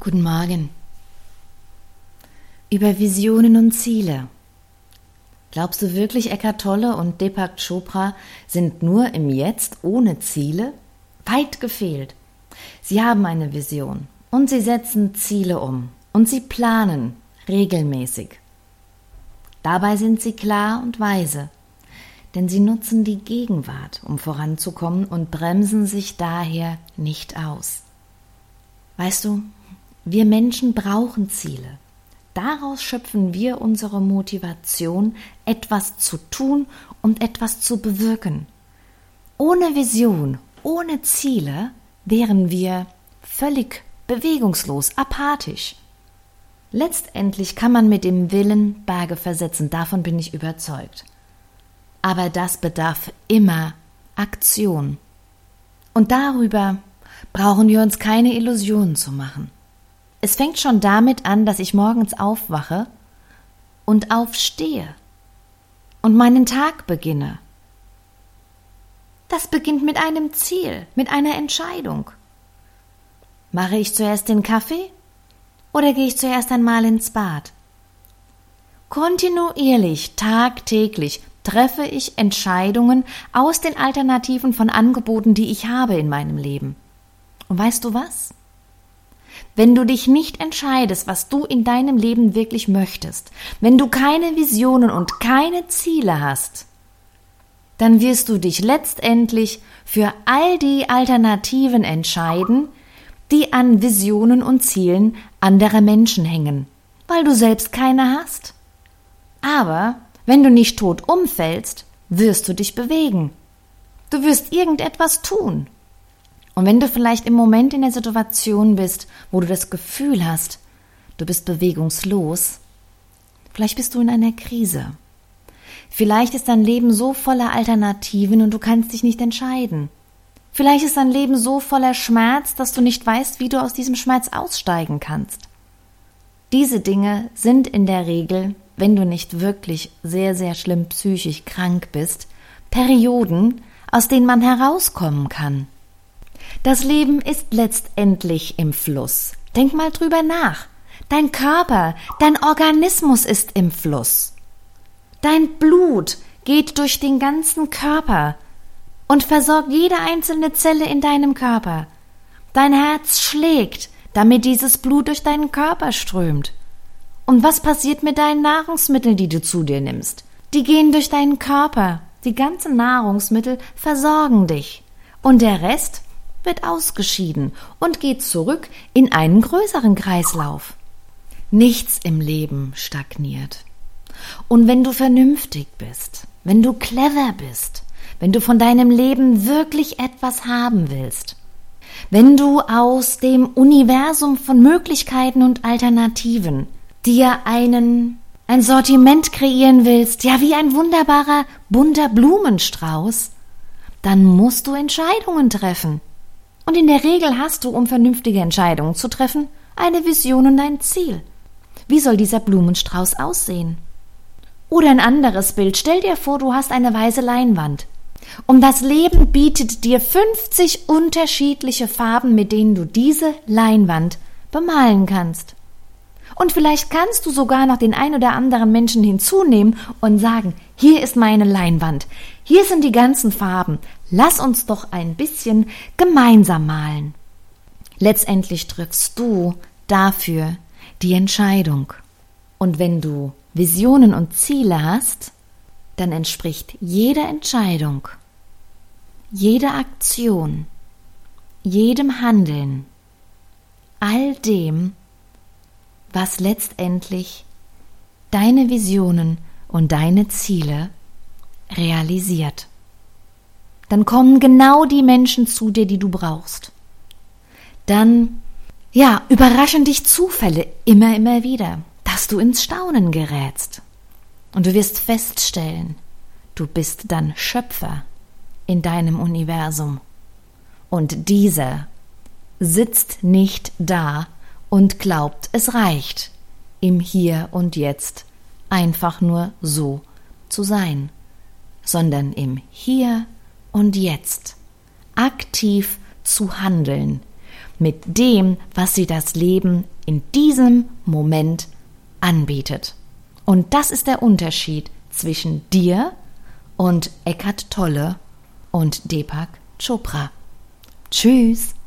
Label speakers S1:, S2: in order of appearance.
S1: Guten Morgen. Über Visionen und Ziele. Glaubst du wirklich, Eckhart Tolle und Deepak Chopra sind nur im Jetzt ohne Ziele? Weit gefehlt. Sie haben eine Vision und sie setzen Ziele um und sie planen regelmäßig. Dabei sind sie klar und weise, denn sie nutzen die Gegenwart, um voranzukommen und bremsen sich daher nicht aus. Weißt du, wir Menschen brauchen Ziele. Daraus schöpfen wir unsere Motivation, etwas zu tun und etwas zu bewirken. Ohne Vision, ohne Ziele wären wir völlig bewegungslos, apathisch. Letztendlich kann man mit dem Willen Berge versetzen, davon bin ich überzeugt. Aber das bedarf immer Aktion. Und darüber brauchen wir uns keine Illusionen zu machen. Es fängt schon damit an, dass ich morgens aufwache und aufstehe und meinen Tag beginne. Das beginnt mit einem Ziel, mit einer Entscheidung. Mache ich zuerst den Kaffee oder gehe ich zuerst einmal ins Bad? Kontinuierlich, tagtäglich treffe ich Entscheidungen aus den Alternativen von Angeboten, die ich habe in meinem Leben. Und weißt du was? Wenn du dich nicht entscheidest, was du in deinem Leben wirklich möchtest, wenn du keine Visionen und keine Ziele hast, dann wirst du dich letztendlich für all die Alternativen entscheiden, die an Visionen und Zielen anderer Menschen hängen, weil du selbst keine hast. Aber wenn du nicht tot umfällst, wirst du dich bewegen. Du wirst irgendetwas tun. Und wenn du vielleicht im Moment in der Situation bist, wo du das Gefühl hast, du bist bewegungslos, vielleicht bist du in einer Krise. Vielleicht ist dein Leben so voller Alternativen und du kannst dich nicht entscheiden. Vielleicht ist dein Leben so voller Schmerz, dass du nicht weißt, wie du aus diesem Schmerz aussteigen kannst. Diese Dinge sind in der Regel, wenn du nicht wirklich sehr, sehr schlimm psychisch krank bist, Perioden, aus denen man herauskommen kann. Das Leben ist letztendlich im Fluss. Denk mal drüber nach. Dein Körper, dein Organismus ist im Fluss. Dein Blut geht durch den ganzen Körper und versorgt jede einzelne Zelle in deinem Körper. Dein Herz schlägt, damit dieses Blut durch deinen Körper strömt. Und was passiert mit deinen Nahrungsmitteln, die du zu dir nimmst? Die gehen durch deinen Körper. Die ganzen Nahrungsmittel versorgen dich. Und der Rest wird ausgeschieden und geht zurück in einen größeren Kreislauf. Nichts im Leben stagniert. Und wenn du vernünftig bist, wenn du clever bist, wenn du von deinem Leben wirklich etwas haben willst, wenn du aus dem Universum von Möglichkeiten und Alternativen dir einen ein Sortiment kreieren willst, ja wie ein wunderbarer bunter Blumenstrauß, dann musst du Entscheidungen treffen. Und in der Regel hast du, um vernünftige Entscheidungen zu treffen, eine Vision und ein Ziel. Wie soll dieser Blumenstrauß aussehen? Oder ein anderes Bild. Stell dir vor, du hast eine weiße Leinwand. Und das Leben bietet dir 50 unterschiedliche Farben, mit denen du diese Leinwand bemalen kannst. Und vielleicht kannst du sogar noch den ein oder anderen Menschen hinzunehmen und sagen, hier ist meine Leinwand, hier sind die ganzen Farben, lass uns doch ein bisschen gemeinsam malen. Letztendlich triffst du dafür die Entscheidung. Und wenn du Visionen und Ziele hast, dann entspricht jede Entscheidung, jede Aktion, jedem Handeln, all dem, was letztendlich deine Visionen und deine Ziele realisiert. Dann kommen genau die Menschen zu dir, die du brauchst. Dann, ja, überraschen dich Zufälle immer, immer wieder, dass du ins Staunen gerätst. Und du wirst feststellen, du bist dann Schöpfer in deinem Universum. Und dieser sitzt nicht da und glaubt, es reicht, im Hier und Jetzt einfach nur so zu sein, sondern im Hier und Jetzt aktiv zu handeln, mit dem, was sie das Leben in diesem Moment anbietet. Und das ist der Unterschied zwischen dir und Eckhart Tolle und Deepak Chopra. Tschüss!